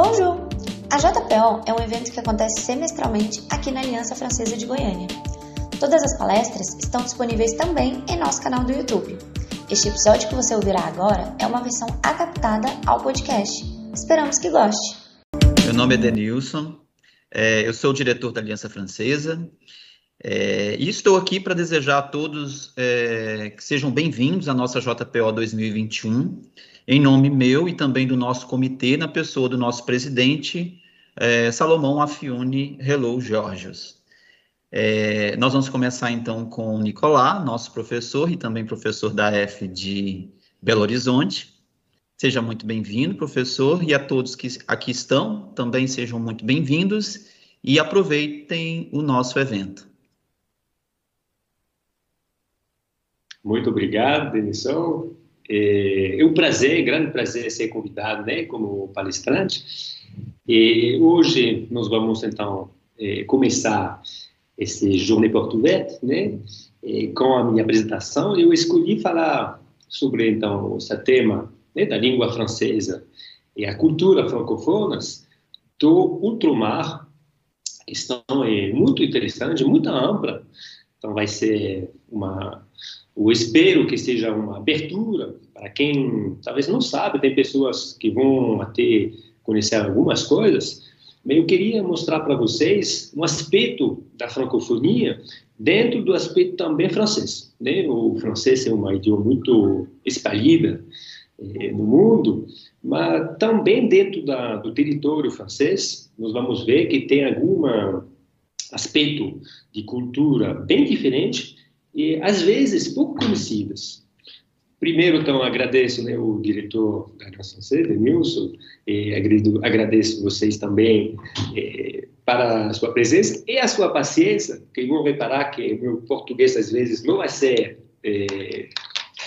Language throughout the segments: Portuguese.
Bonjour! A JPO é um evento que acontece semestralmente aqui na Aliança Francesa de Goiânia. Todas as palestras estão disponíveis também em nosso canal do YouTube. Este episódio que você ouvirá agora é uma versão adaptada ao podcast. Esperamos que goste. Meu nome é Denilson, é, eu sou o diretor da Aliança Francesa é, e estou aqui para desejar a todos é, que sejam bem-vindos à nossa JPO 2021 em nome meu e também do nosso comitê, na pessoa do nosso presidente, é, Salomão Afiune Hello Georgios. É, nós vamos começar então com o Nicolá, nosso professor e também professor da F de Belo Horizonte. Seja muito bem-vindo, professor, e a todos que aqui estão também sejam muito bem-vindos e aproveitem o nosso evento. Muito obrigado, Denison. É, é um prazer, grande prazer ser convidado, né, como palestrante. E hoje nós vamos então é, começar esse Journée Português, né, é, com a minha apresentação. Eu escolhi falar sobre então esse tema né, da língua francesa e a cultura francofonas do ultramar. Questão é muito interessante, muito ampla. Então vai ser uma eu espero que seja uma abertura para quem talvez não sabe, tem pessoas que vão até conhecer algumas coisas, eu queria mostrar para vocês um aspecto da francofonia dentro do aspecto também francês. Né? O francês é uma idioma muito espalhada eh, no mundo, mas também dentro da, do território francês, nós vamos ver que tem algum aspecto de cultura bem diferente e às vezes pouco conhecidas. Primeiro, então, agradeço né, o diretor da Nação C, Denilson, e agradeço vocês também eh, para a sua presença e a sua paciência, que vão reparar que meu português às vezes não vai ser eh,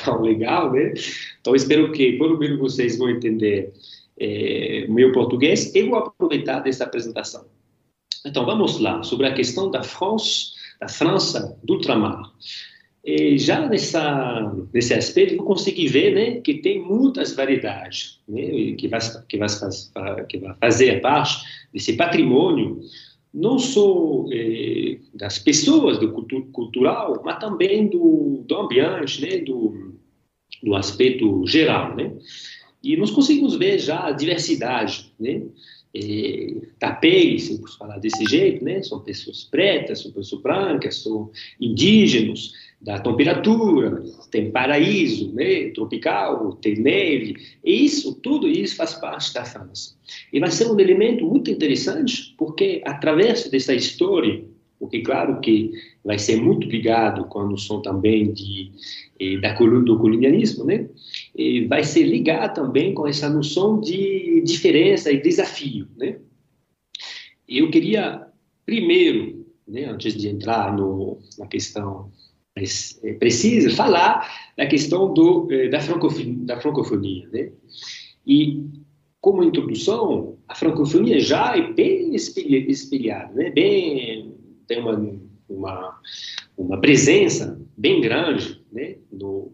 tão legal, né? Então, espero que pelo menos vocês vão entender eh, meu português e vou aproveitar dessa apresentação. Então, vamos lá, sobre a questão da France da França, do ultramar. E já nessa, nesse aspecto, eu consegui ver né, que tem muitas variedades né, que, vai, que, vai, que vai fazer parte desse patrimônio, não só eh, das pessoas, do cultu cultural, mas também do, do ambiente, né, do, do aspecto geral. Né? E nós conseguimos ver já a diversidade. Né? É, tapéis, se posso falar desse jeito, né? São pessoas pretas, são pessoas brancas, são indígenas, da temperatura, tem paraíso, né? Tropical, tem neve, e isso, tudo isso faz parte da França. E vai ser um elemento muito interessante, porque através dessa história, porque claro que vai ser muito ligado com a noção também de eh, da, do colonialismo, né? E vai ser ligado também com essa noção de diferença e desafio, né? Eu queria, primeiro, né, antes de entrar no, na questão mais é, precisa, falar da questão do, eh, da, francofonia, da francofonia, né? E, como introdução, a francofonia já é bem espelhada, né? Bem, tem uma, uma, uma presença bem grande né, no,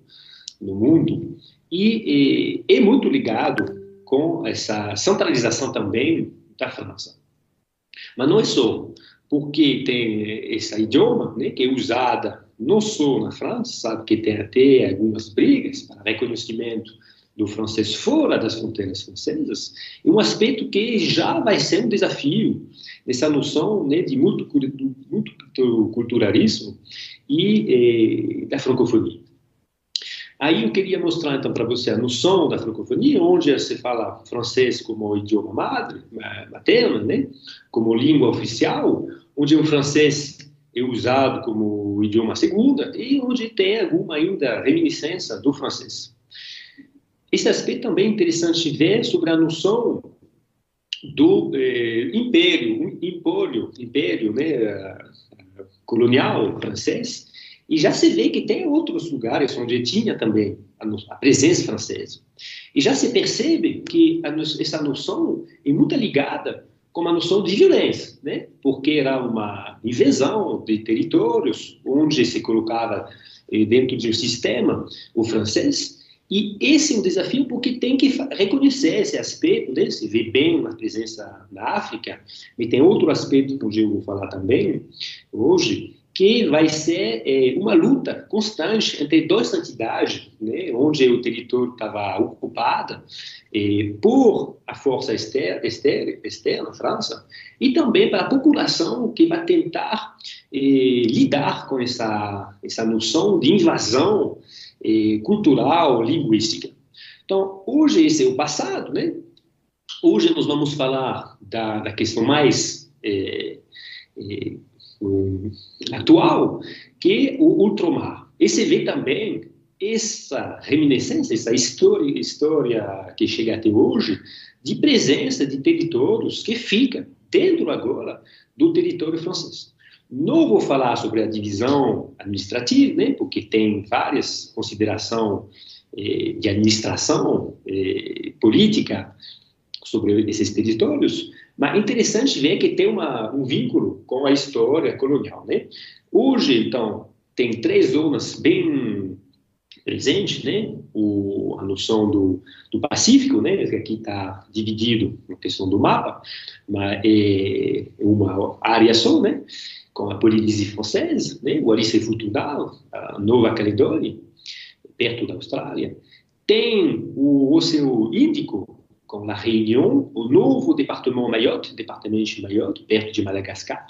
no mundo e, e é muito ligado com essa centralização também da França. Mas não é só, porque tem esse idioma né, que é usada não só na França, sabe que tem até algumas brigas para reconhecimento do francês fora das fronteiras francesas, é um aspecto que já vai ser um desafio nessa noção né, de multiculturalismo e eh, da francofonia. Aí eu queria mostrar então para você a noção da francofonia, onde se fala francês como idioma madre, materno, né, como língua oficial, onde o francês é usado como idioma segunda e onde tem alguma ainda reminiscência do francês. Esse aspecto também é interessante ver sobre a noção do eh, império, império, império, né, colonial francês, e já se vê que tem outros lugares onde tinha também a, presença francesa. E já se percebe que a, essa noção é muito ligada com a noção de violência, né? porque era uma invasão de territórios onde se colocava eh, dentro de um sistema o francês E esse é um desafio porque tem que reconhecer esse aspecto, né? se vê bem uma presença na África, e tem outro aspecto que eu vou falar também hoje, que vai ser é, uma luta constante entre duas entidades, né, onde o território estava ocupado é, por a força externa, externa, externa, França, e também para a população que vai tentar é, lidar com essa, essa noção de invasão é, cultural, linguística. Então, hoje esse é o passado, né? Hoje nós vamos falar da, da questão mais é, é, atual, que é o ultramar. E se vê também essa reminiscência, essa história, história que chega até hoje, de presença de territórios que ficam dentro agora do território francês. Não vou falar sobre a divisão administrativa, né, porque tem várias considerações eh, de administração eh, política sobre esses territórios, mas é interessante ver que tem uma, um vínculo com a história colonial. Né? Hoje, então, tem três zonas bem presentes, né? O, a noção do, do Pacífico, né? que aqui está dividido na questão do mapa, mas é uma área só, né? com a Polinésia Francesa, né? o Alice Futundal, a Nova Caledônia, perto da Austrália. Tem o Oceano Índico, com La Réunion, o novo departamento Mayotte, departamento de Mayotte, perto de Madagascar.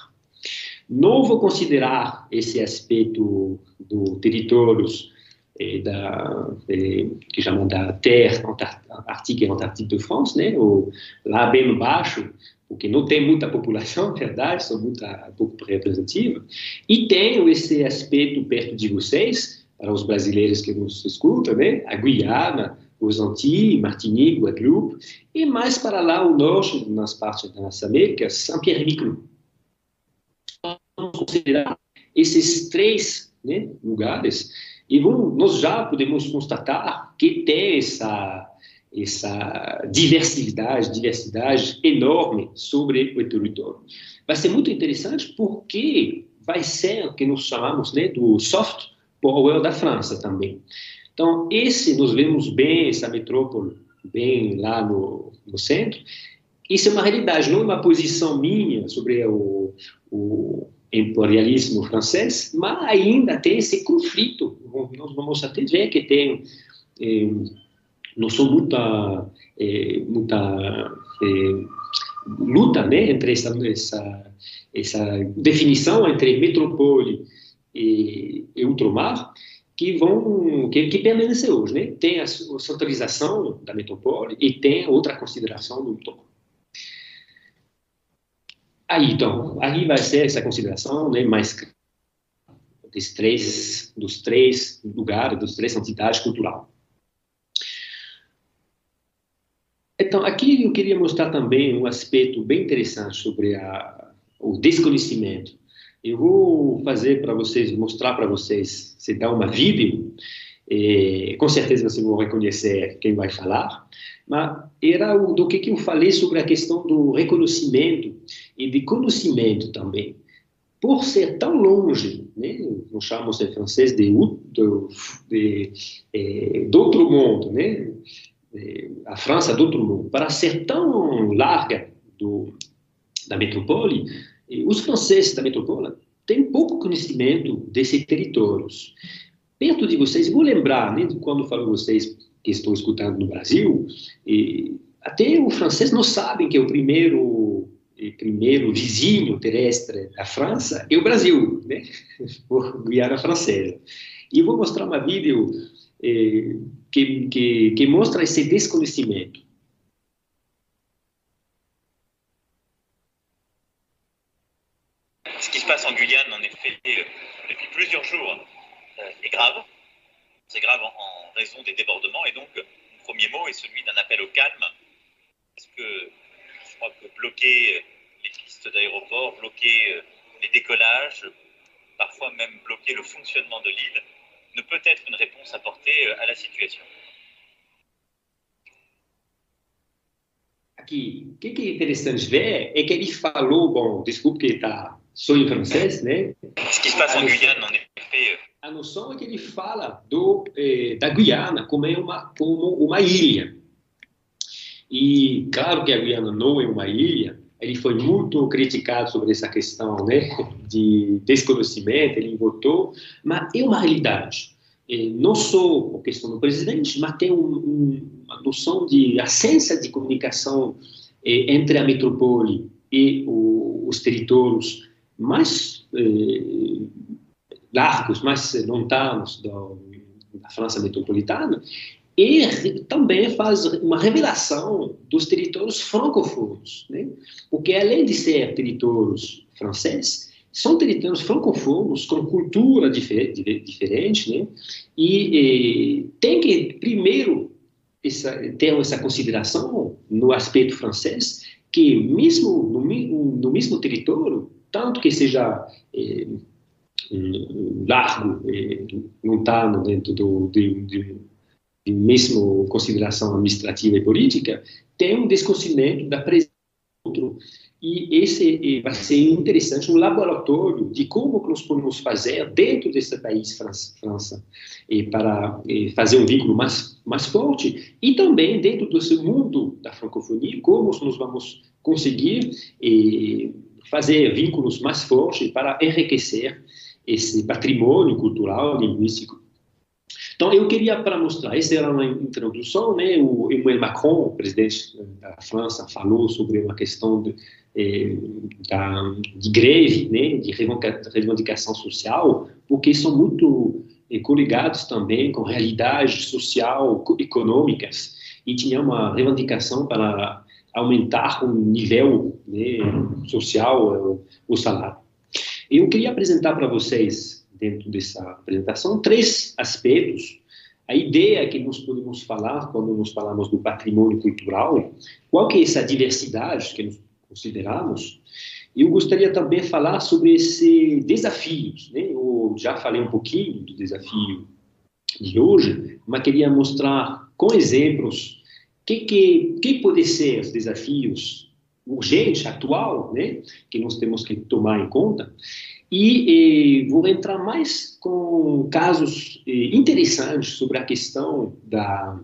Não vou considerar esse aspecto do territórios eh, da, eh, que chamam da Terre Antártica e Antártica de France, né, ou lá bem baixo, porque não tem muita população, verdade, são muito pouco representativa, e tenho esse aspecto perto de vocês, para os brasileiros que nos escutam, né, a Guiana, os Antilles, Martinique, Guadeloupe, e mais para lá ao norte, nas partes das Américas, Saint-Pierre-Miquelon. Vamos considerar esses três né, lugares e vamos, nós já podemos constatar que tem essa, essa diversidade, diversidade enorme sobre o território. Vai ser muito interessante porque vai ser o que nós chamamos né, do soft power da França também. Então, esse nós vemos bem, essa metrópole bem lá no, no centro. Isso é uma realidade, não é uma posição minha sobre o, o imperialismo francês, mas ainda tem esse conflito. Nós vamos até ver que tem eh, não sou muita eh, muita eh, luta né entre essa, essa essa definição entre metrópole e, e ultramar que vão que, que permanece hoje, né? Tem a, centralização da metrópole e tem outra consideração do entorno. Aí, então, aí vai ser essa consideração, né, mais dos três, dos três lugares, dos três entidades culturais. Então, aqui eu queria mostrar também um aspecto bem interessante sobre a, o desconhecimento eu vou fazer para vocês, mostrar para vocês, se dá uma vídeo, é, com certeza vocês vão reconhecer quem vai falar, mas era o, do que, que eu falei sobre a questão do reconhecimento e de conhecimento também. Por ser tão longe, né, chamamos em francês de, de, de, é, outro mundo, né, a França do outro mundo, para ser tão larga do, da metrópole, os franceses da metrópole têm pouco conhecimento desses territórios. Perto de vocês, vou lembrar, né, quando falo vocês que estão escutando no Brasil, até o francês não sabem que é o primeiro primeiro vizinho terrestre da França é o Brasil, né? Por Guiana Francesa. E eu vou mostrar uma vídeo eh, que, que, que mostra esse desconhecimento. passe en Guyane, en effet, euh, depuis plusieurs jours, euh, est grave. C'est grave en, raison des débordements. Et donc, mon premier mot est celui d'un appel au calme. Parce que crois que bloquer euh, les pistes d'aéroport, bloquer les décollages, parfois même bloquer le fonctionnement de l'île, ne peut être une réponse apportée à la situation. Aqui, o que, que é interessante ver é que ele falou, bom, desculpe que está sou em francês, né? Ce qui se passe en Guyane, en effet, a noção é que ele fala do, eh, da Guiana como é uma, como uma ilha. E claro que a Guiana não é uma ilha, ele foi muito criticado sobre essa questão né, de desconhecimento, ele votou, mas é uma realidade. Eh, não só a questão do presidente, mas tem um, um, uma noção de ascensão de comunicação eh, entre a metrópole e o, os territórios mais eh, largos, mais lontanos da França metropolitana, e também faz uma revelação dos territórios francofonos, né? porque além de ser territórios franceses, são territórios francofonos com cultura difer diferente, né? E, e, tem que primeiro essa, ter essa consideração no aspecto francês que mesmo no, no mesmo território, tanto que seja eh, largo, eh, dentro do, de, de mesmo consideração administrativa e política, tem um desconhecimento da presença do outro. E esse vai ser interessante, um laboratório de como nós podemos fazer dentro desse país, França, França e para e fazer um vínculo mais, mais forte, e também dentro desse mundo da francofonia, como nós vamos conseguir e, fazer vínculos mais fortes para enriquecer esse patrimônio cultural, linguístico então, eu queria para mostrar, essa era uma introdução, né? O Emmanuel Macron, o presidente da França, falou sobre uma questão de, eh, da, de greve, né? De reivindicação social, porque são muito eh, coligados também com realidades social, econômicas, e tinha uma reivindicação para aumentar o nível né, social, o salário. Eu queria apresentar para vocês dentro dessa apresentação três aspectos. A ideia que nós podemos falar quando nós falamos do patrimônio cultural, qual que é essa diversidade que nós consideramos. Eu gostaria também de falar sobre esses desafios. Né? Eu já falei um pouquinho do desafio de hoje, mas queria mostrar com exemplos que que que pode ser os desafios urgentes, atual, né, que nós temos que tomar em conta e, e vou entrar mais com casos eh, interessantes sobre a questão da,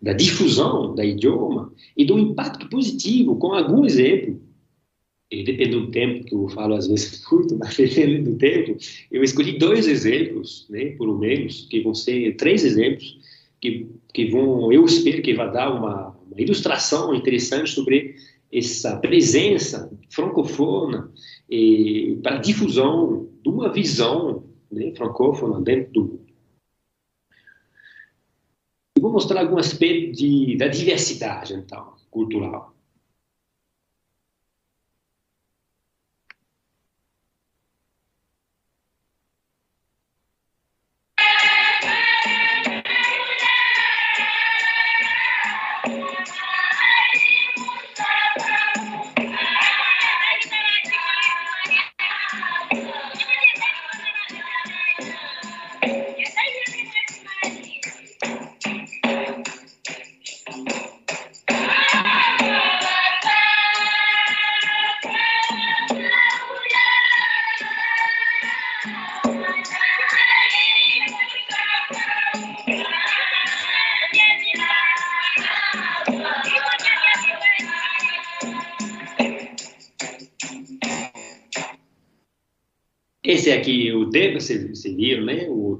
da difusão da idioma e do impacto positivo, com algum exemplo. E depende do tempo, que eu falo às vezes muito, mas depende do tempo, eu escolhi dois exemplos, né, pelo menos, que vão ser três exemplos, que, que vão, eu espero que vai dar uma, uma ilustração interessante sobre essa presença francofona e, para difusão de uma visão né, francófona dentro do mundo. Vou mostrar algum aspecto de, da diversidade, então, cultural.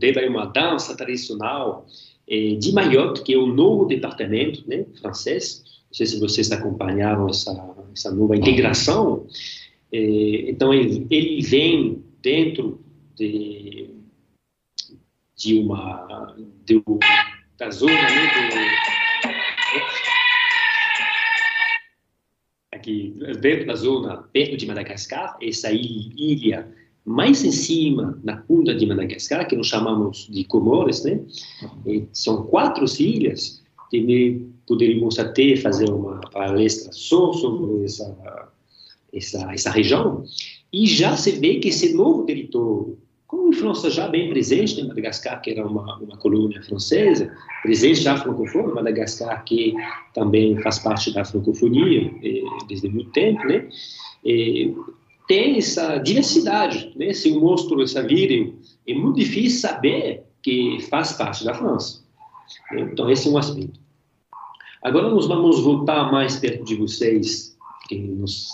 Deba é uma dança tradicional é, de Mayotte, que é o novo departamento né, francês. Não sei se vocês acompanharam essa, essa nova integração. É, então, ele, ele, vem dentro de, de uma de, da zona né, do, aqui dentro da zona perto de Madagascar, essa ilha mais em cima, na punta de Madagascar, que nós chamamos de Comores, né? E são quatro ilhas, que poderíamos até fazer uma palestra só sobre essa, essa, essa região, e já se vê que esse novo território, com influência já bem presente em Madagascar, que era uma, uma colônia francesa, presente já francofona, Madagascar que também faz parte da francofonia eh, desde muito tempo, né? E, tem essa diversidade. Né? Se eu mostro essa vídeo, é muito difícil saber que faz parte da França. Então, esse é um aspecto. Agora, nós vamos voltar mais perto de vocês, que, nos,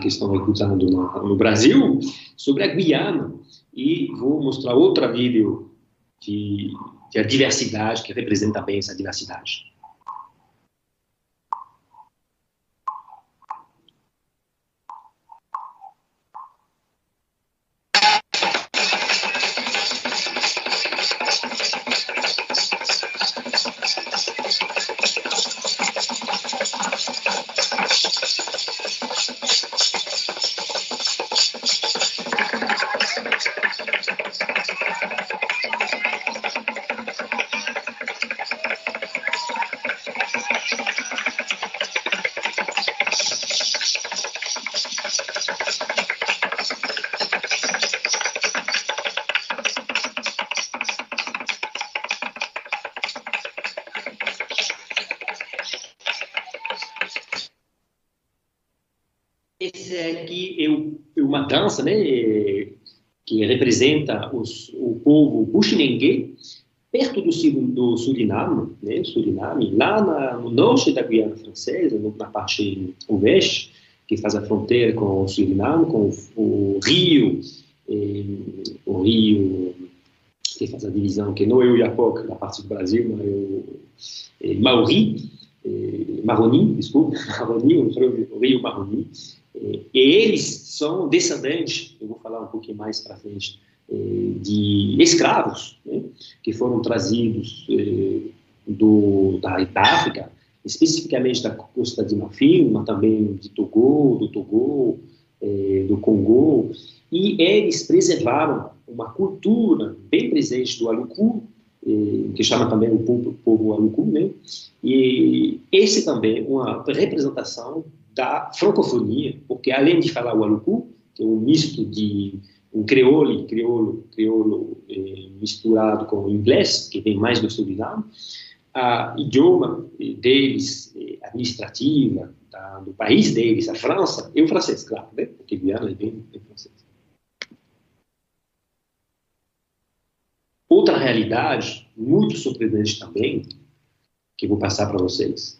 que estão escutando no, no Brasil, sobre a Guiana. E vou mostrar outra vídeo de, a diversidade, que representa bem essa diversidade. Esse aqui é, é uma dança, né, que representa os, o povo Bushinengue, perto do, do Suriname, né, Suriname, lá na, no norte da Guiana Francesa, na parte oeste, que faz a fronteira com o Suriname, com o, o rio, eh, o rio que faz a divisão, que não é o Iapoc, da parte do Brasil, mas é o é, Maori, é, Maroni, desculpa, Maroni, o rio, Maroni, é, e eles são descendentes, eu vou falar um pouquinho mais para frente, é, de escravos, né, que foram trazidos do, da, da África, especificamente da Costa de Marfim, mas também de Togo, do Togo, do Congo, e eles preservaram uma cultura bem presente do Aluku, que chama também o povo, povo né? E esse também é uma representação da francofonia, porque além de falar o alucu, que é um misto de um crioulo, crioulo, crioulo eh, misturado com o inglês, que vem mais do Suriname, a idioma deles, eh, administrativa, do país deles, a França, é o francês, claro, né? porque Guiana é bem, bem francês. Outra realidade, muito surpreendente também, que eu vou passar para vocês,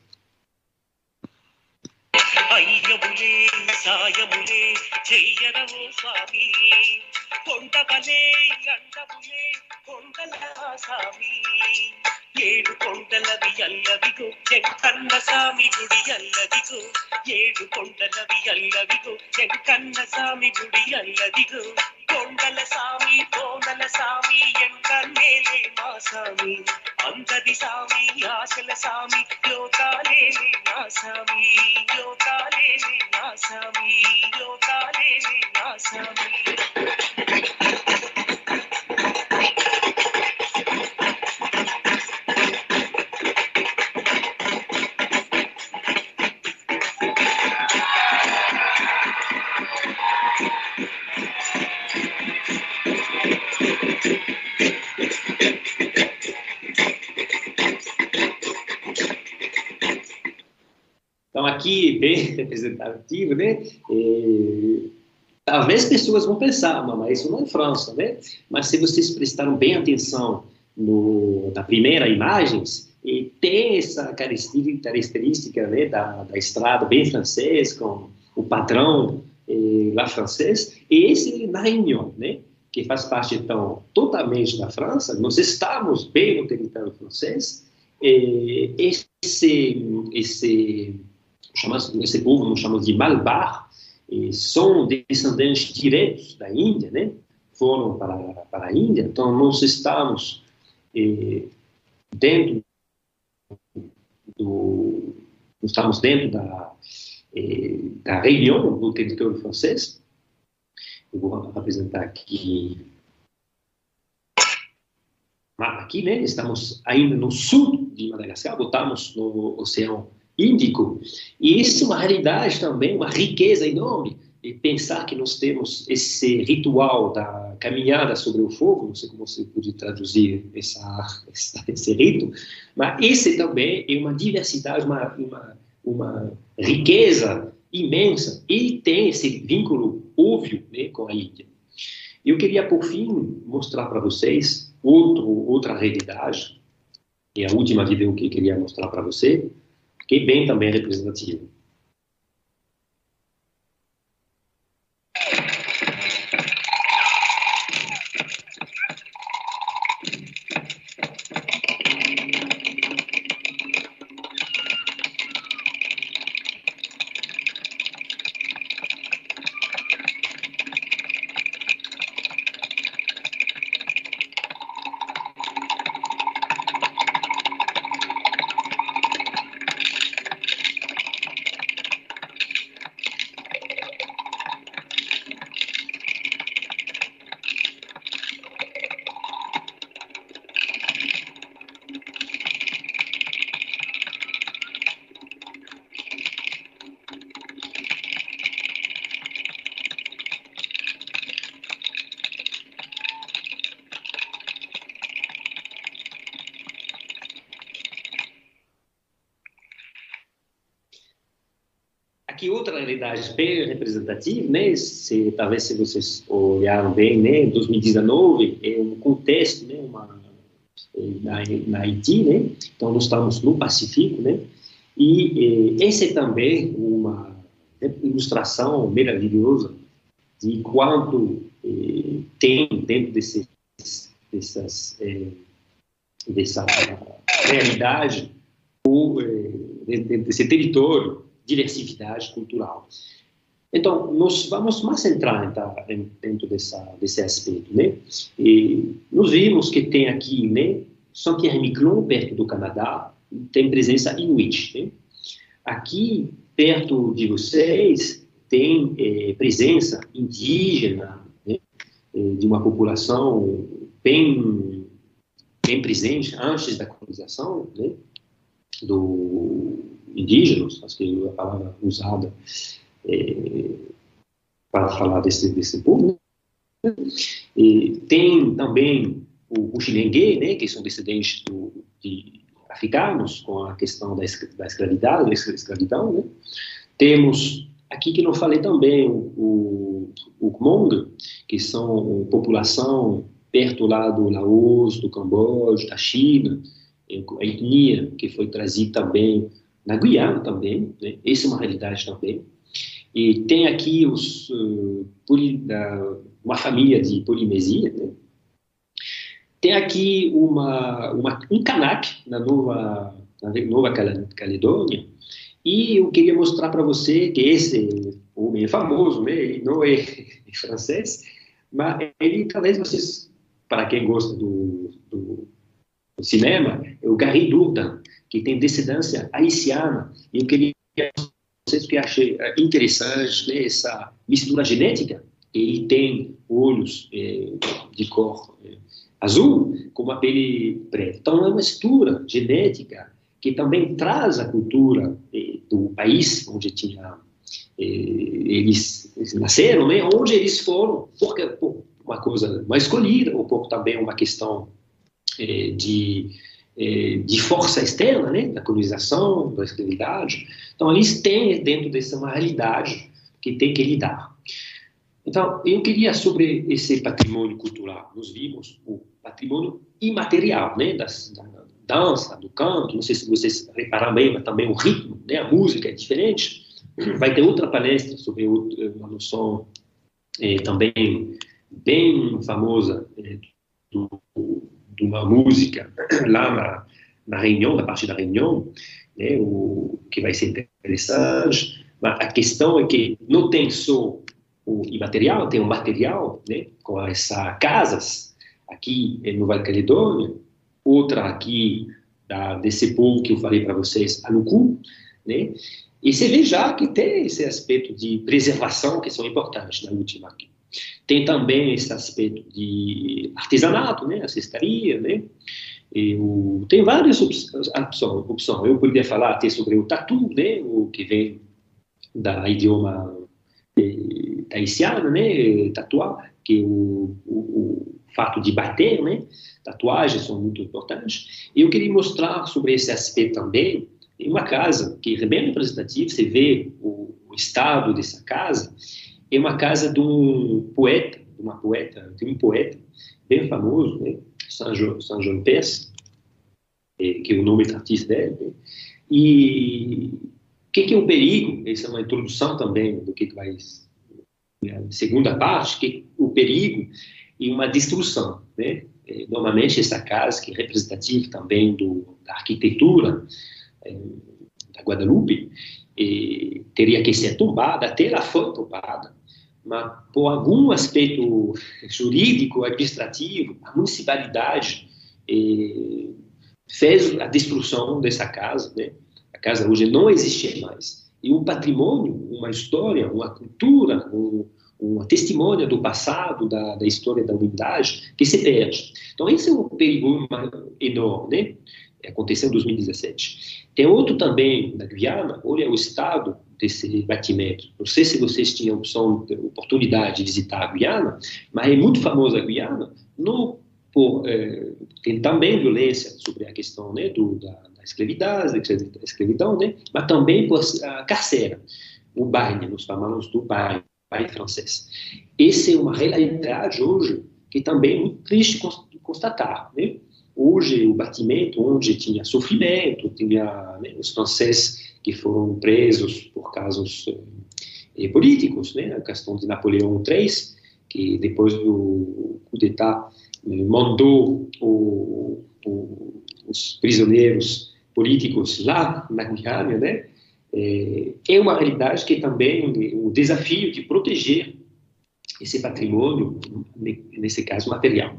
సాయములే చెయ్యరవో స్వామి కొండవలే అండములే కొండల స్వామి ఏడు కొండలవి అల్లవిగో వెంకన్న స్వామి గుడి అల్లదిగో ఏడు కొండలవి అల్లవిగో వెంకన్న స్వామి గుడి అల్లదిగో కొండల సామి కోనల సామి ఎంకన్నేలే మా సామి. అందరి సామి ఆశల సామి లోకాలేలే నా సామి. లోకాలేలే నా సామి లోకాలేలే నా సామి. Bem representativo, né? E, talvez pessoas vão pensar, mas isso não é França, né? Mas se vocês prestaram bem atenção no, na primeira imagens, e tem essa característica né, da, da estrada bem francês, com o padrão eh, lá francês, e esse na Réunion, né? que faz parte, então, totalmente da França, nós estamos bem no território francês, esse, esse chamamos, esse povo nós chamamos de Malbar, são descendentes diretos da Índia, né? Foram para, para a Índia, então nós estamos eh, dentro do, estamos dentro da, eh, da região do território francês. Eu vou apresentar aqui aqui, né, estamos ainda no sul de Madagascar, voltamos no Oceano Índico, e isso é uma realidade também, uma riqueza enorme, e pensar que nós temos esse ritual da caminhada sobre o fogo, não sei como você pode traduzir essa, essa, esse rito, mas esse também é uma diversidade, uma, uma, uma riqueza imensa. E tem esse vínculo óbvio né, com a Índia. Eu queria, por fim, mostrar para vocês outro, outra realidade, e é a última vídeo que eu queria mostrar para você, que é bem também representativa. Aqui outra realidade bem representativa, né? Se talvez se vocês olharam bem, né? 2019 é um contexto, né? Uma na, na Haiti, né? Então nós estamos no Pacífico, né? E eh, essa é também uma ilustração maravilhosa de quanto eh, tem dentro desses, dessas eh, dessa realidade o desse território diversidade cultural. Então, nós vamos mais entrar então, dentro dessa, desse aspecto, né? E nós vimos que tem aqui, né, Saint-Pierre-Miquelon, perto do Canadá, tem presença inuit, né? Aqui, perto de vocês, tem é, presença indígena, né? É, de uma população bem, bem presente antes da colonização, né? Do, indígenas, acho que é a palavra usada é, para falar desse, desse povo. E tem também o, o né, que são descendentes do, de africanos, com a questão da, da escravidão, da escravidão né? Temos aqui que não falei também o, o, Hmong, que são população perto lá do Laos, do Camboja, da China, a etnia que foi trazida também na Guiana também, né? essa é uma realidade também. E tem aqui os, uh, poli, uma família de Polinesia, né? Tem aqui uma, uma, um Kanak na Nova, na Nova Caledônia, e eu queria mostrar para você que esse homem é famoso, né? ele não é francês, mas ele talvez vocês, para quem gosta do, do, do cinema, é o Gary Dourdan, que tem descendência haitiana. E eu queria vocês que achei eh, interessante né, essa mistura genética. Ele tem olhos é, de cor é, azul com uma pele preta. Então é uma mistura genética que também traz a cultura do país onde tinha eles, eles, nasceram, né, onde eles foram, porque por uma coisa mais escolhida ou por também uma questão de de força externa, né, da colonização, da escravidade. Então, eles têm dentro dessa uma realidade que tem que lidar. Então, eu queria sobre esse patrimônio cultural. Nós vimos o patrimônio imaterial, né, das, da dança, do canto. Não sei se vocês repararam bem, mas também o ritmo, né, a música é diferente. Vai ter outra palestra sobre uma noção é, também bem famosa é, do de uma música lá na, na reunião, na parte da reunião, né, o, que vai ser interessante. Mas a questão é que não tem só o imaterial, tem o material, né, com essas casas aqui em Nova Caledônia, outra aqui da, desse povo que eu falei para vocês, Alucu, né, e você vê já que tem esse aspecto de preservação que são importantes na última aqui. Tem também esse aspecto de artesanato, né, a cestaria, né, o, tem várias opções. Eu poderia falar até sobre o tatu, né, o que vem da idioma eh, né, tatuar, que o, o, o, fato de bater, né, tatuagens são muito importantes. E eu queria mostrar sobre esse aspecto também, em uma casa que é bem representativa, você vê o, o estado dessa casa, é uma casa de um poeta, de uma poeta, de um poeta bem famoso, né? Saint Jean, é, que é o nome artista dele. Né? E o que, que, é o perigo? Essa é uma introdução também do que, que vai né? segunda parte, que o perigo e uma destruição, né? É, normalmente essa casa que é representativa também do, da arquitetura é, da Guadalupe é, teria que ser tombada, até ela foi tombada, mas por algum aspecto jurídico, administrativo, a municipalidade é, fez a destruição dessa casa, né? A casa hoje não existe mais. E um patrimônio, uma história, uma cultura, um, uma testemunha do passado, da, da história da humanidade, que se perde. Então, esse é um perigo enorme, né? Aconteceu em 2017. Tem outro também na Guiana, olha o estado desse batimento. Não sei se vocês tinham opção, oportunidade de visitar a Guiana, mas é muito famosa a Guiana, no, por, é, tem também violência sobre a questão né, do, da, da escravidão, da escravidão né, mas também por a carceira, o baile, nós chamamos do baile baile francês. Essa é uma realidade hoje que também é muito triste constatar. Né? Hoje, o batimento, onde tinha sofrimento, tinha né, os franceses que foram presos por casos eh, políticos, né? a questão de Napoleão III, que depois do coup d'État eh, mandou o, o, os prisioneiros políticos lá na Guiana, né? É, é uma realidade que também o desafio de proteger esse patrimônio, nesse caso material.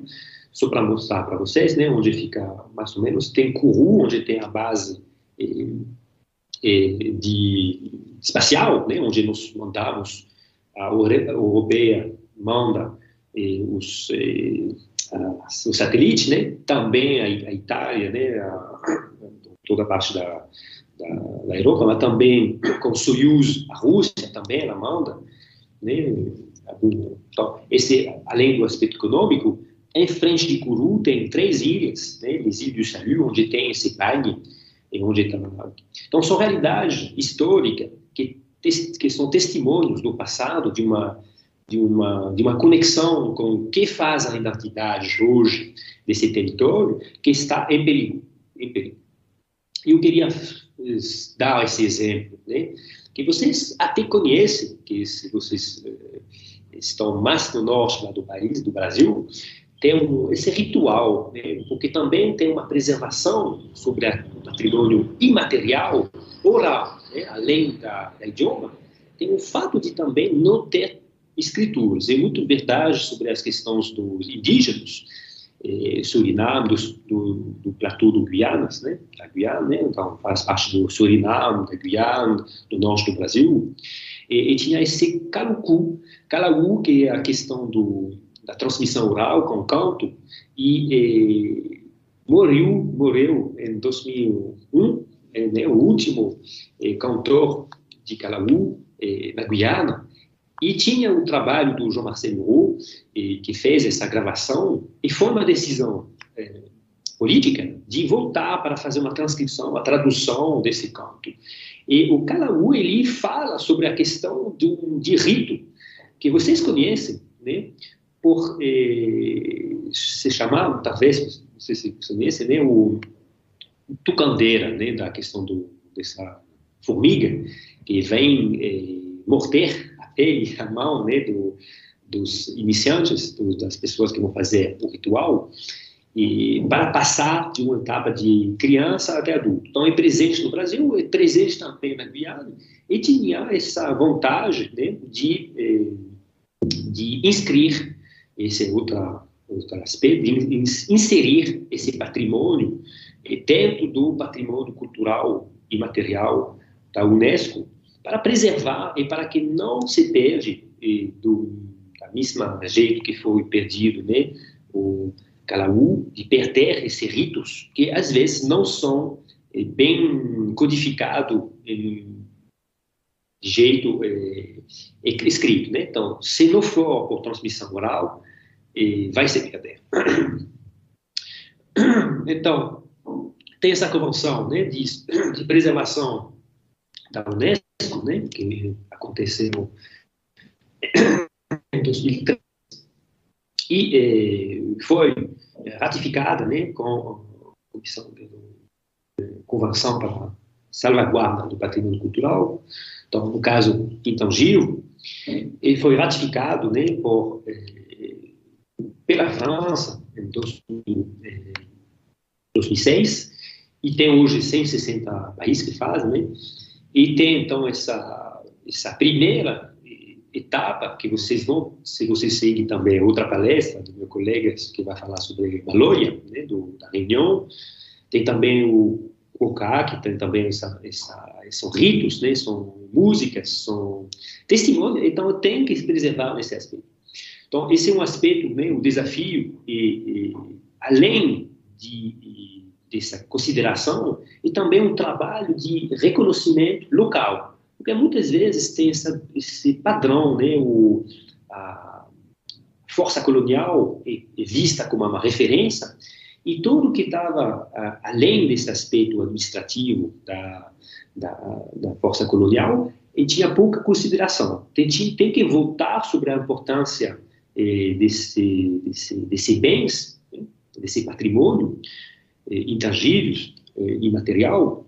Só para mostrar para vocês, né, onde fica mais ou menos, tem Kourou, onde tem a base é, é, de espacial, né, onde nós mandamos, a europeia manda é, os, é, os satélites, né, também a, a Itália, né, a, toda a parte da, da, da Europa, mas também com o Soyuz, a Rússia também ela manda, né? Então, esse, além do aspecto econômico, em frente de Kourou tem três ilhas, né? Les Îles du Salut, onde tem esse baile, onde tá, então são realidades históricas que que são testemunhos do passado de uma de uma de uma conexão com o que faz a identidade hoje desse território que está em perigo, em perigo. Eu queria dar esse exemplo, né? Que vocês até conhecem, que se vocês eh, estão mais no norte lá do país, do Brasil, tem um, esse ritual, né? porque também tem uma preservação sobre o patrimônio imaterial, oral, né? além da, da idioma, tem o fato de também não ter escrituras. É muito verdade sobre as questões dos indígenas, eh, Suriname, do, do, do platô do Guianas, né? Da Guiana, né? Então faz parte do Suriname, da Guiana, do norte do Brasil. E, e tinha esse calucu, calaú que é a questão do, da transmissão oral com canto e, e morreu, morreu em 2001, é, né? O último é, cantor de calaú é, na Guiana e tinha o trabalho do João Marcelo Roux, que fez essa gravação, e foi uma decisão política de voltar para fazer uma transcrição, a tradução desse canto. E o Calaú, ele fala sobre a questão do, de rito, que vocês conhecem, né? Por eh, se chamar, talvez, não sei se vocês conhecem, né? o tucandeira, né? da questão do, dessa formiga, que vem eh, morder ele, a mão né, do, dos iniciantes, do, das pessoas que vão fazer o ritual, e para passar de uma etapa de criança até adulto. Então, é presente no Brasil, é presente também na Guiana, e tinha essa vontade né, de, eh, de inscrever esse outro, outro aspecto, inserir esse patrimônio eh, dentro do patrimônio cultural e material da Unesco, para preservar e para que não se perde e, do da mesma jeito que foi perdido, né, o Calaú, de perder esses ritos que às vezes não são é, bem codificados de jeito é, escrito, né? Então, se não for por transmissão oral, é, vai ser brincadeira. Então, tem essa convenção, né, de, de preservação da Unesco né, que aconteceu em 2003 e eh, foi ratificada né, com a Comissão de Convenção para salvaguarda do patrimônio cultural, então, no caso intangível, ele foi ratificado né, por, eh, pela França em 2006 eh, e tem hoje 160 países que fazem, né? E tem então essa essa primeira etapa que vocês vão, se vocês seguem também outra palestra do meu colega que vai falar sobre Balonha, né, do, da reunião, tem também o Oká, que tem também essa, essa, são ritos, né, são músicas, são testemunhos, então tem que se preservar nesse aspecto. Então, esse é um aspecto, né, o desafio, e, e além de, dessa consideração, e também um trabalho de reconhecimento local, porque muitas vezes tem essa, esse padrão, né, o, a força colonial é, é vista como uma referência, e tudo que estava além desse aspecto administrativo da, da, da força colonial tinha pouca consideração. Tem, tem que voltar sobre a importância desse, desse, desse bens, né, desse patrimônio eh, intangíveis, eh, imaterial,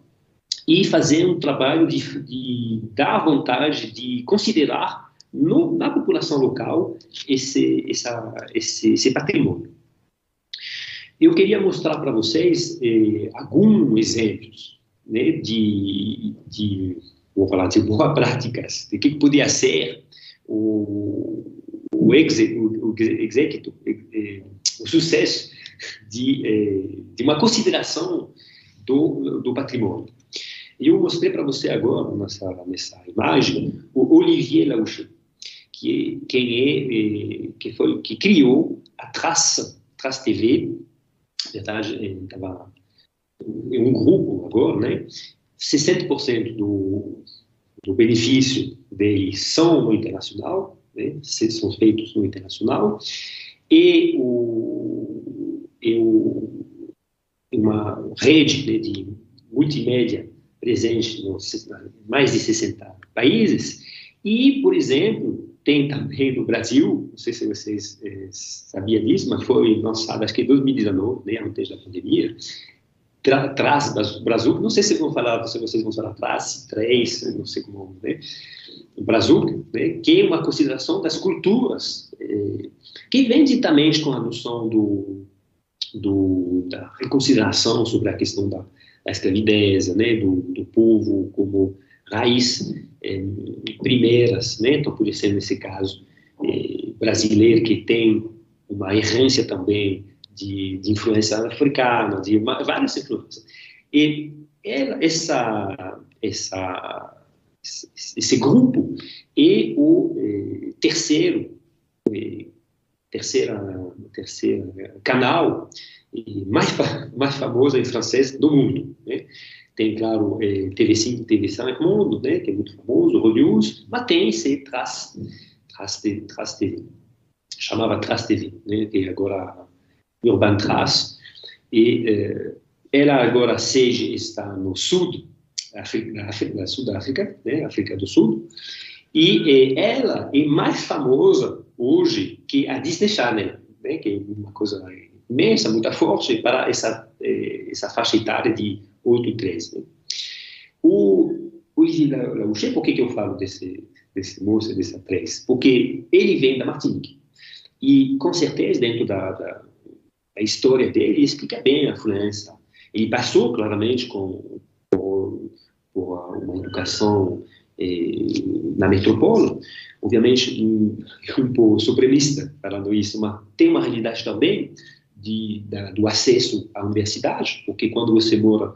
e fazer um trabalho de, de dar vontade de considerar no, na população local esse, essa, esse, esse patrimônio. Eu queria mostrar para vocês eh, alguns exemplos né, de, de, vou falar de boas práticas, de que podia ser o, o, exe, o, o, executo, eh, o sucesso de, eh, de uma consideração do, do patrimônio. E eu mostrei para você agora, nessa, nessa imagem, o Olivier Laouche, que quem é, que foi, que criou a Trace, Trace TV, na verdade, estava em um grupo agora, né? 60% do, do benefício deles são no internacional, né? são feitos no internacional, e, o, e o, uma rede né, de multimédia presente em mais de 60 países. E, por exemplo, tem também no Brasil, não sei se vocês é, sabiam disso, mas foi lançado, acho que em 2019, né, antes da pandemia, tra Traz Brasil, não sei se vão falar, se vocês vão falar Traz, Três, não sei como, né, Brasil, né, que é uma consideração das culturas, é, que vem diretamente com a noção do, do, da reconsideração sobre a questão da da escravidez, né, do, do povo como raiz é, primeiras, né, então por ser nesse caso é, brasileiro que tem uma errância também de, de influência africana, de várias influências. E ela, essa, essa, esse grupo é o é, terceiro, é, terceira, terceiro canal mais, mais famoso em francês do mundo. Né? Tem, claro, é, TV5, TV5 Mundo, né, que é muito famoso, Hollywood, mas tem esse Tras, TV. Chamava Tras TV, né, que agora Urban Tras. E é, ela agora sede está no sul, África, África, né, África do Sul, e é, ela é mais famosa hoje que a Disney Channel, né, que é uma coisa imensa, muita força para essa, eh, essa faixa etária de 8 e 13. O, o Laouché, por que, que eu falo desse, desse moço, dessa 3? Porque ele vem da Martinique. E, com certeza, dentro da, da, da história dele, ele explica bem a influência. Ele passou, claramente, com, por uma educação eh, na metrópole, obviamente um, um pouco supremista, falando isso, mas tem uma realidade também de, da, do acesso à universidade, porque quando você mora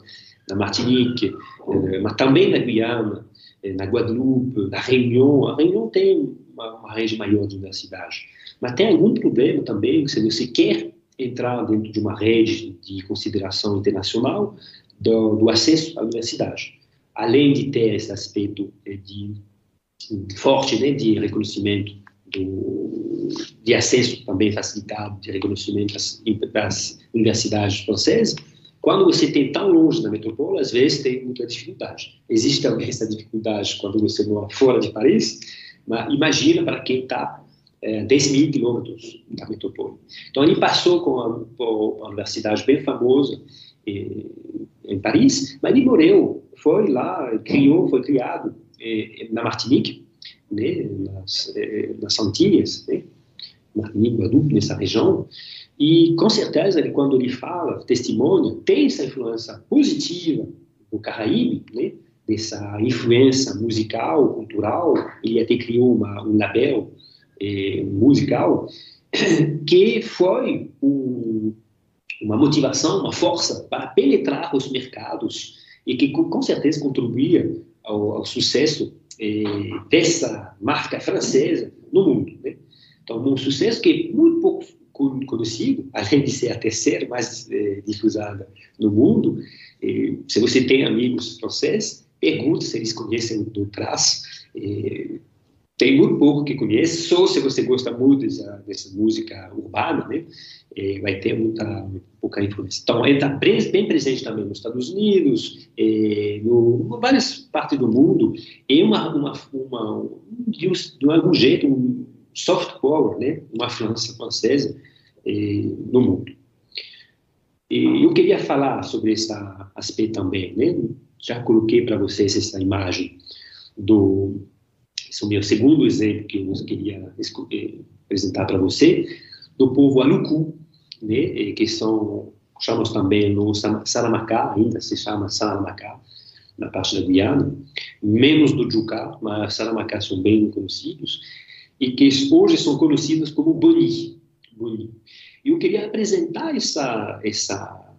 na Martinique, eh, mas também na Guiana, eh, na Guadeloupe, na Réunion, a Réunion tem uma, uma rede maior de universidade, mas tem algum problema também se você quer entrar dentro de uma rede de consideração internacional do, do acesso à universidade, além de ter esse aspecto eh, de, de forte né, de reconhecimento do, de acesso também facilitado de reconhecimento das, das universidades francesas, quando você tem tão longe da metrópole, às vezes tem muita dificuldade. Existe também essa dificuldade quando você mora fora de Paris, mas imagina para quem está é, 10 mil quilômetros da metrópole. Então, ele passou com uma, uma universidade bem famosa eh, em Paris, mas ele morreu, foi lá, criou, foi criado eh, na Martinique, né, nas, nas Antilhas, né, Martinique, Guadeloupe, nessa região, e com certeza, ele, quando ele fala, testemunha, tem essa influência positiva do Caraíbe, né? dessa influência musical, cultural. Ele até criou uma, um label eh, musical que foi um, uma motivação, uma força para penetrar os mercados e que com certeza contribuía ao, ao sucesso eh, dessa marca francesa no mundo. Né? Então, um sucesso que muito pouco conhecido, além de ser a terceira mais é, difusada no mundo. E, se você tem amigos franceses, pergunte se eles conhecem do Traz. Tem muito pouco que conhece, só se você gosta muito dessa, dessa música urbana, né? vai ter muita pouca influência. Então, ele está bem, bem, presente também nos Estados Unidos, no, em várias partes do mundo, e uma, uma, uma de, um, de algum jeito, um soft power, né? uma França francesa, eh, no mundo. E eu queria falar sobre esse aspecto também, né? Já coloquei para vocês essa imagem do esse é o meu segundo exemplo que eu queria eh, apresentar para você do povo Aluku, né? Que são chamamos também no Salamacá, ainda se chama Salamacá, na parte da Guiana, menos do Jucá, mas Salamacá são bem conhecidos, e que hoje são conhecidos como Boni. Boni. Eu queria apresentar essa, essa,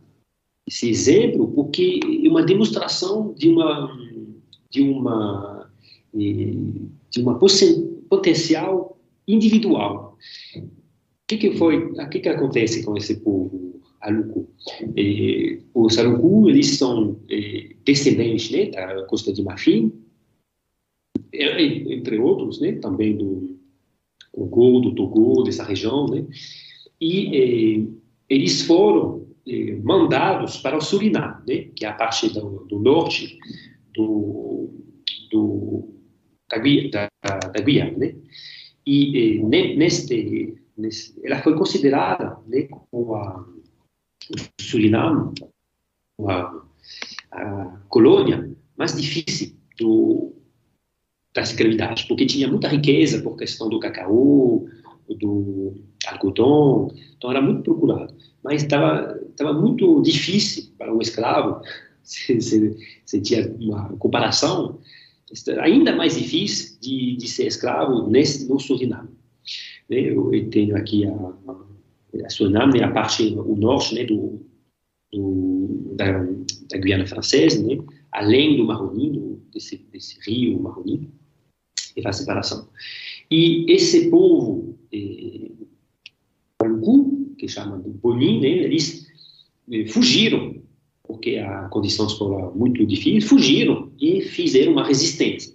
esse exemplo porque é uma demonstração de uma, de uma, de uma potencial individual. O que, que foi? O que, que acontece com esse povo Aluku? os Aluku eles são descendentes né, da Costa de Marfim, entre outros, né, também do Congo, do Togo, dessa região, né, e eh, eles foram eh, mandados para o Suriname, né, que é a parte do, do norte do, do, da, da, da Guiana. E eh, neste, neste, ela foi considerada né, como a, o Suriname, a, a colônia mais difícil do, da escravidade, porque tinha muita riqueza por questão do cacau, do algodão, então era muito procurado. Mas estava estava muito difícil para um escravo, se, se, se tinha uma comparação, ainda mais difícil de, de ser escravo nesse, no Suriname. Né? Eu, tenho aqui a, a, Suriname, a parte, o norte né? do, do, da, da Guiana Francesa, né? além do Maroni, desse, desse rio Maroni, e faz separação. E esse povo eh, que chama do Bonin, né, eles eh, fugiram, porque a condição era muito difícil, fugiram e fizeram uma resistência.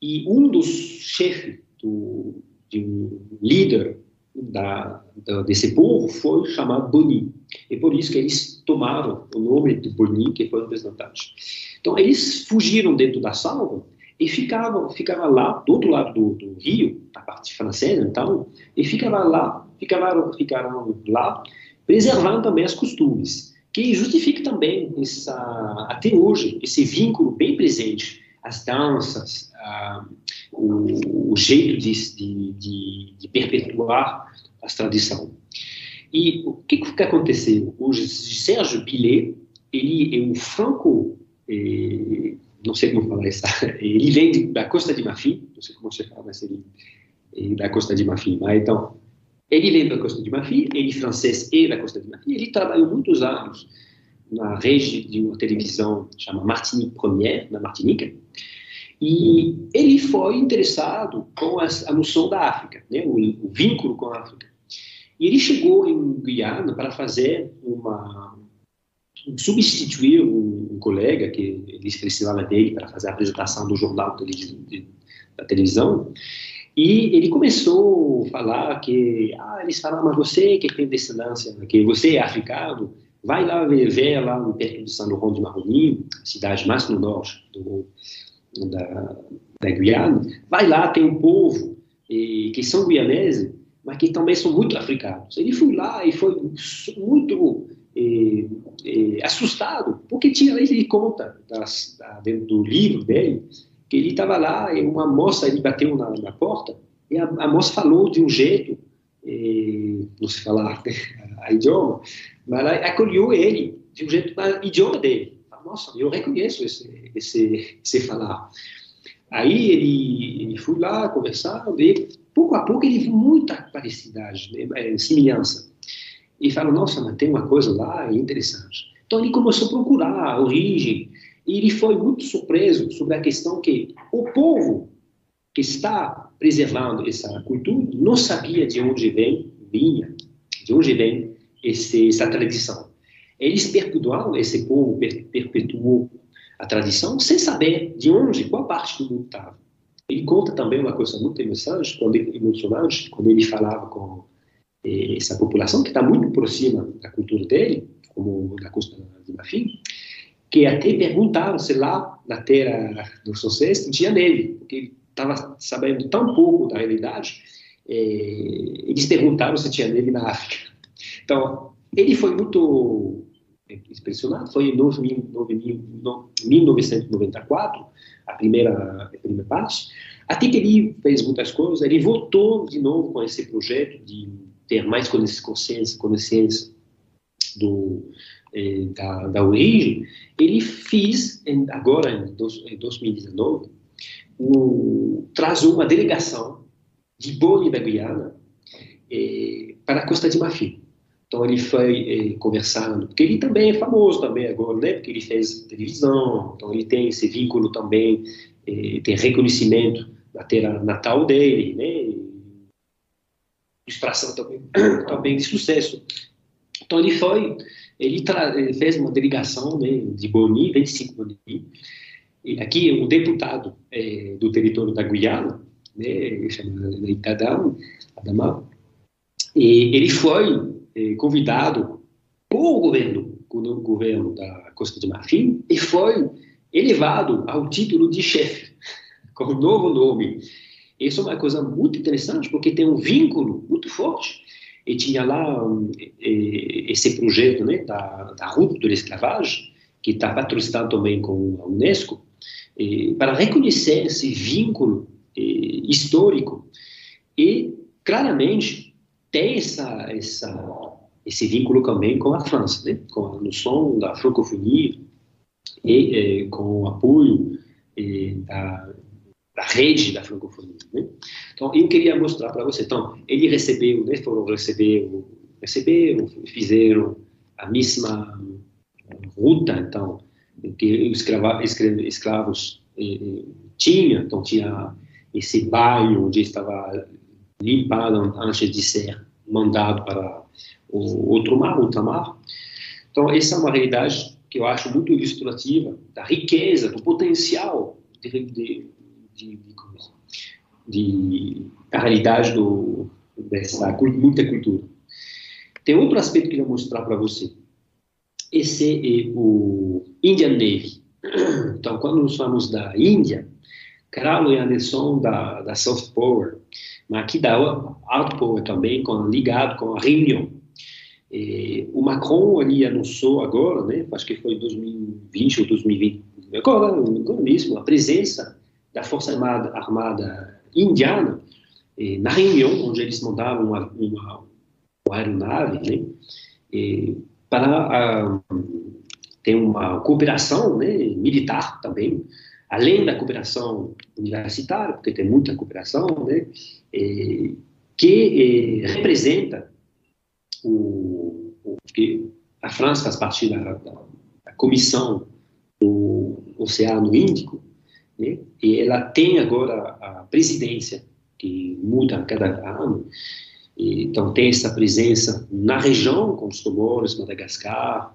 E um dos chefes, do, de um líder da, da, desse povo foi chamado Boni. E por isso que eles tomaram o nome de Boni, que foi um representante. Então, eles fugiram dentro da salva e ficava, ficava lá, do outro lado do, do rio, na parte francesa, então, e ficava lá, ficaram, ficaram lá, preservando também as costumes, que justifica também essa, até hoje, esse vínculo bem presente, as danças, o, o, jeito de, de, de, perpetuar as tradições. E o que, que aconteceu? O Sérgio Billet, ele é um franco eh, não sei como falar isso, ele vem da Costa de Marfim, não sei como você fala, mas ele é da Costa de Marfim. Mas então, ele vem da Costa de Marfim, ele francês e da Costa de Marfim, ele trabalhou muitos anos na rede de uma televisão chamada Martinique Première, na Martinica, e ele foi interessado com a, noção da África, né, o, o vínculo com a África. E ele chegou em Guiana para fazer uma, substituir um, um, colega que eles precisavam dele para fazer a apresentação do jornal de, da televisão e ele começou a falar que ah, eles falaram mas você que tem descendência que você é africano vai lá ver, lá perto de São Laurent de Maroni, cidade mais no norte do, da, da Guiana, vai lá, tem um povo e, que são guianeses, mas que também são muito africanos. Ele foi lá e foi muito e, e, assustado, porque tinha ele conta das, da, dentro do livro dele que ele estava lá e uma moça ele bateu na, na porta e a, a, moça falou de um jeito e, não sei falar a idioma, mas ela acolheu ele de um jeito na idioma dele. Nossa, eu reconheço esse esse, esse falar. Aí ele, ele foi lá conversar e pouco a pouco ele viu muita parecidade, né, é, semelhança e fala, nossa, mas tem uma coisa lá interessante. Então ele começou a procurar a origem e ele foi muito surpreso sobre a questão que o povo que está preservando essa cultura não sabia de onde vem, vinha, de onde vem esse, essa tradição. Eles perpetuaram, esse povo perpetuou a tradição sem saber de onde, qual parte do mundo estava. Ele conta também uma coisa muito interessante, quando ele, emocionante, quando ele falava com essa população que está muito próxima da cultura dele, como da Costa de Marfim, que até perguntaram se lá na terra do sucesso tinha neve, porque ele estava sabendo tão pouco da realidade, eh, eles perguntaram se tinha neve na África. Então, ele foi muito impressionado, foi em 1994, a primeira, a primeira passo, até que ele fez muitas coisas, ele voltou de novo com esse projeto de ter mais consciência, consciência do, eh, da, da origem, ele fez, em, agora em, dos, em 2019, um, traz uma delegação de Boni da Guiana eh, para a Costa de Marfim. Então ele foi eh, conversando, porque ele também é famoso também agora, né? Porque ele fez televisão, então ele tem esse vínculo também, eh, tem reconhecimento na terra natal dele, né? extração também, também de sucesso. Então ele foi, ele, ele fez uma delegação né, de Boni, 25 Boni, e aqui um deputado é, do território da Guiana, né, chamado Itadam, Adama, e ele foi é, convidado por governo, o governo da Costa de Marfim, e foi elevado ao título de chefe, com um novo nome, isso é uma coisa muito interessante, porque tem um vínculo muito forte. E tinha lá um, esse projeto né, da, da Ruta do Esclavagem, que está patrocinado também com a Unesco, para reconhecer esse vínculo histórico. E, claramente, tem essa, essa, esse vínculo também com a França, né, com a noção da francofonia e com o apoio da da rede da francofonia. Né? Então, eu queria mostrar para você. Então, ele recebeu, né, foram receber, receberam, fizeram a mesma ruta, então, que os escrava, escravos eh, eh, tinham. Então, tinha esse bairro onde estava limpado antes de ser mandado para o outro mar. Então, essa é uma realidade que eu acho muito ilustrativa da riqueza, do potencial de, de de, de, de a realidade do, dessa muita cultura. Tem outro aspecto que eu queria mostrar para você. Esse é o Indian Navy. Então, quando nós falamos da Índia, claro, é a noção da, da soft power, mas aqui da hard power também, com, ligado com a Réunion. E o Macron ali anunciou agora, né, acho que foi 2020 ou 2020, agora, agora mesmo, a presença da Força Armada, Armada Indiana, na reunião onde eles mandavam uma, uma, uma aeronave né, para uh, ter uma cooperação né, militar também, além da cooperação universitária, porque tem muita cooperação, né, que representa o, o, que a França faz parte da, da, da Comissão do Oceano Índico, né? E ela tem agora a presidência, que muda a cada ano, e, então tem essa presença na região, com os Comores, Madagascar,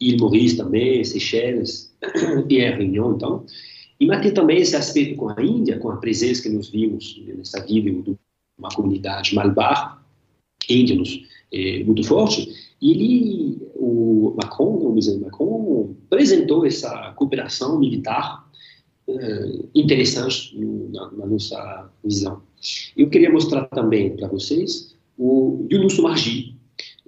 Ilha Maurice também, Seychelles, e a Réunion, então. E mas tem também esse aspecto com a Índia, com a presença que nós vimos nessa vida de uma comunidade Malbar, índios é, muito forte. E ele, o Macron, o presidente Macron, apresentou essa cooperação militar é, interessante na, na, nossa visão. Eu queria mostrar também para vocês o Yunus Margi,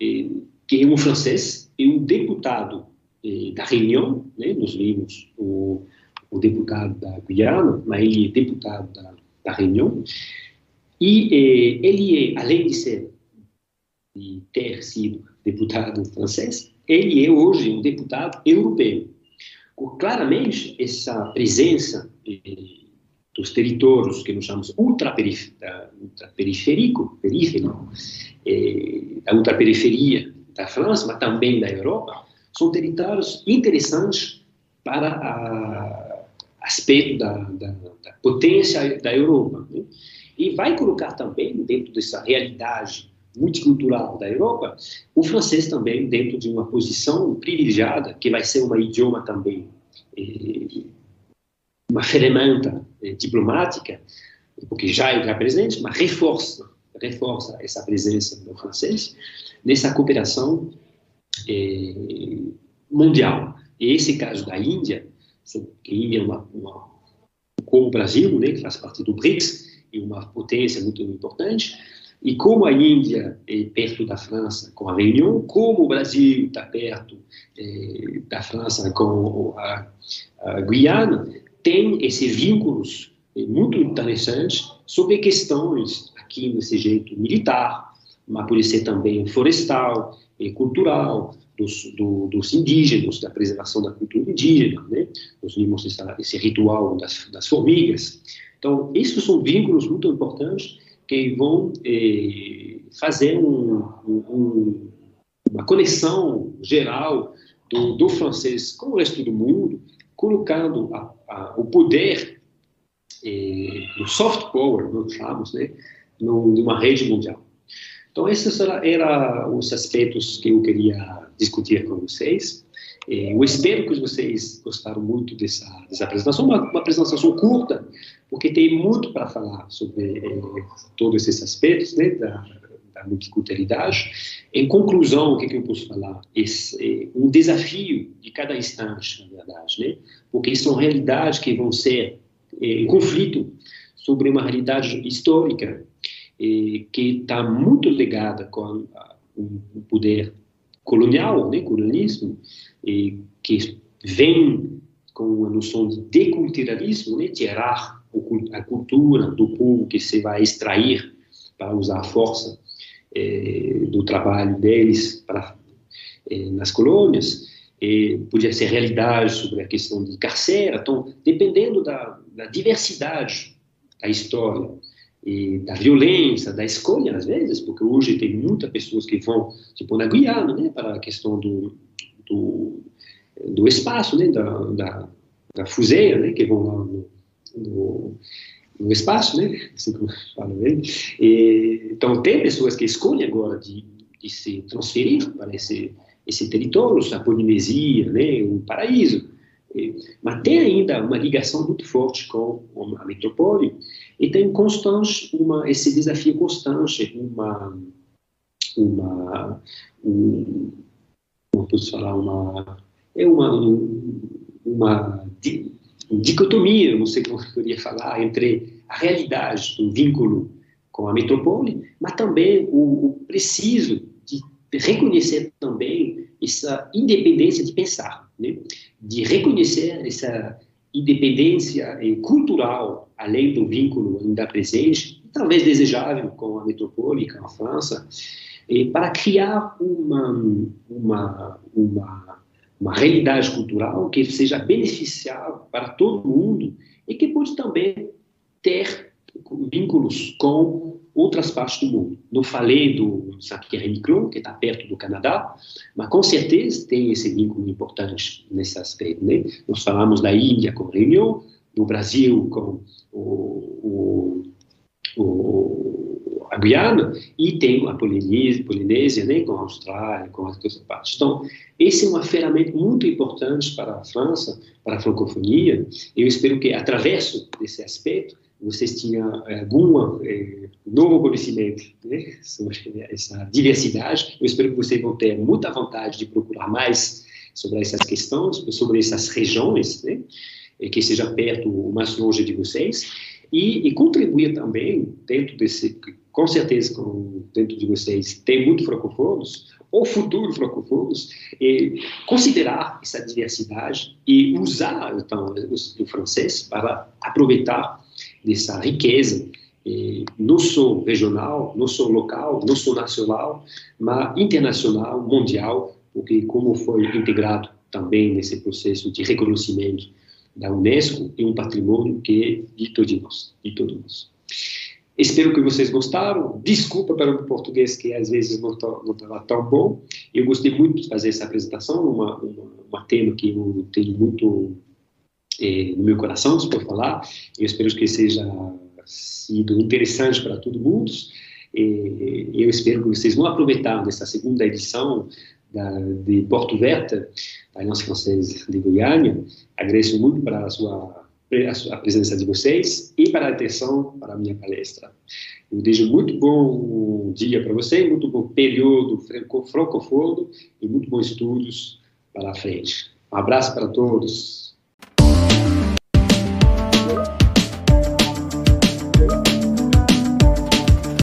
é, que é um francês e um deputado é, da Reunião, né, nós vimos o, o deputado da Guiana, mas ele é deputado da, da Reunião, e ele é, além de ser de ter sido deputado francês, ele é hoje um deputado europeu. Claramente, essa presença dos territórios que nós chamamos ultraperiférico, periférico, eh, da ultraperiferia da França, mas também da Europa, são territórios interessantes para a aspecto da, da, da potência da Europa. Né? E vai colocar também, dentro dessa realidade multicultural da Europa, o francês também dentro de uma posição privilegiada, que vai ser um idioma também, eh, uma ferramenta eh, diplomática, porque já está presente, mas reforça, reforça essa presença do francês nessa cooperação eh, mundial. E esse caso da Índia, que a Índia é uma, uma como o Brasil, né, que faz parte do BRICS, e uma potência muito importante, e como a Índia é perto da França com a Réunion, como o Brasil está perto é, da França com a, a Guiana, tem esses vínculos é, muito interessantes sobre questões aqui nesse jeito militar, mas pode ser também florestal, e cultural, dos, do, dos, indígenas, da preservação da cultura indígena, né? Nós vimos esse ritual das, das formigas. Então, esses são vínculos muito importantes que vão eh, fazer um, um, uma conexão geral do, do, francês com o resto do mundo, colocando a, a, o poder eh, do soft power, nós chamamos, né, numa rede mundial. Então, esses eram os aspectos que eu queria discutir com vocês. Eh, eu espero que vocês gostaram muito dessa, dessa apresentação, uma, uma apresentação curta, porque tem muito para falar sobre eh, todos esses aspectos né, da, da multiculturalidade. Em conclusão, o que, que eu posso falar? Esse, é um desafio de cada instante, na verdade, né? porque são realidades que vão ser eh, em conflito sobre uma realidade histórica que está muito ligada com o poder colonial, né, colonialismo, que vem com a noção de deculturalismo, né, tirar a cultura do povo que se vai extrair para usar a força é, do trabalho deles para, é, nas colônias, podia ser realidade sobre a questão de carcera, então, dependendo da, da diversidade da história, e da violência, da escolha, às vezes, porque hoje tem muitas pessoas que vão, tipo, na Guiana, né, para a questão do, do, do espaço, né, da, da, da fuseia, né, que vão lá no, no, no espaço, né? Assim como falo bem. E, então, tem pessoas que escolhem agora de, de se transferir para esse, esse território, a Polinesia, né? Um paraíso. Mas tem ainda uma ligação muito forte com a metrópole e tem constante uma, esse desafio constante, uma, uma, um, como posso falar, uma, é uma, uma dicotomia, não sei como eu poderia falar, entre a realidade do vínculo com a metrópole, mas também o, o preciso de reconhecer também essa independência de pensar, né? de reconhecer essa independência eh, cultural, além do vínculo ainda presente, talvez desejável com a metrópole, com a França, eh, para criar uma, uma, uma uma realidade cultural que seja beneficiável para todo mundo e que pode também ter vínculos com outras partes do mundo. Não falei do Saint-Pierre-et-Miquelon, que está perto do Canadá, mas com certeza tem esse vínculo importante nesse aspecto. Né? Nós falamos da Índia com a Réunion, do Brasil com o, o, o a Guiana e tem a Polinésia, Polinésia né, com a Austrália, com as outras partes. Então, esse é uma ferramenta muito importante para a França, para a francofonia. Eu espero que, através desse aspecto, vocês tinham eh, algum é, novo conhecimento né, sobre essa diversidade. Eu espero que vocês vão ter muita vontade de procurar mais sobre essas questões, sobre essas regiões, né, que seja perto ou mais longe de vocês, e, e contribuir também dentro desse, com certeza, com, dentro de vocês tem muito francofonos, ou futuro francofonos, e considerar essa diversidade e usar então o francês para aproveitar dessa riqueza eh, não só regional, não só local, não só nacional, mas internacional, mundial, porque como foi integrado também nesse processo de reconhecimento da Unesco, é um patrimônio que é de todos de todos. Espero que vocês gostaram. Desculpa pelo português que às vezes não estava tão bom. Eu gostei muito de fazer essa apresentação, uma, uma, uma tema que eu tenho muito eh, no meu coração, se for falar. Eu espero que seja sido interessante para todo mundo. E eu espero que vocês vão aproveitar dessa segunda edição da, de Porto Verde, da Aliança Francesa de Goiânia. Agradeço muito para a sua a presença de vocês e para a atenção para a minha palestra. Eu desejo muito bom dia para você, muito bom período francofono e muito bons estudos para a frente. Um abraço para todos. you.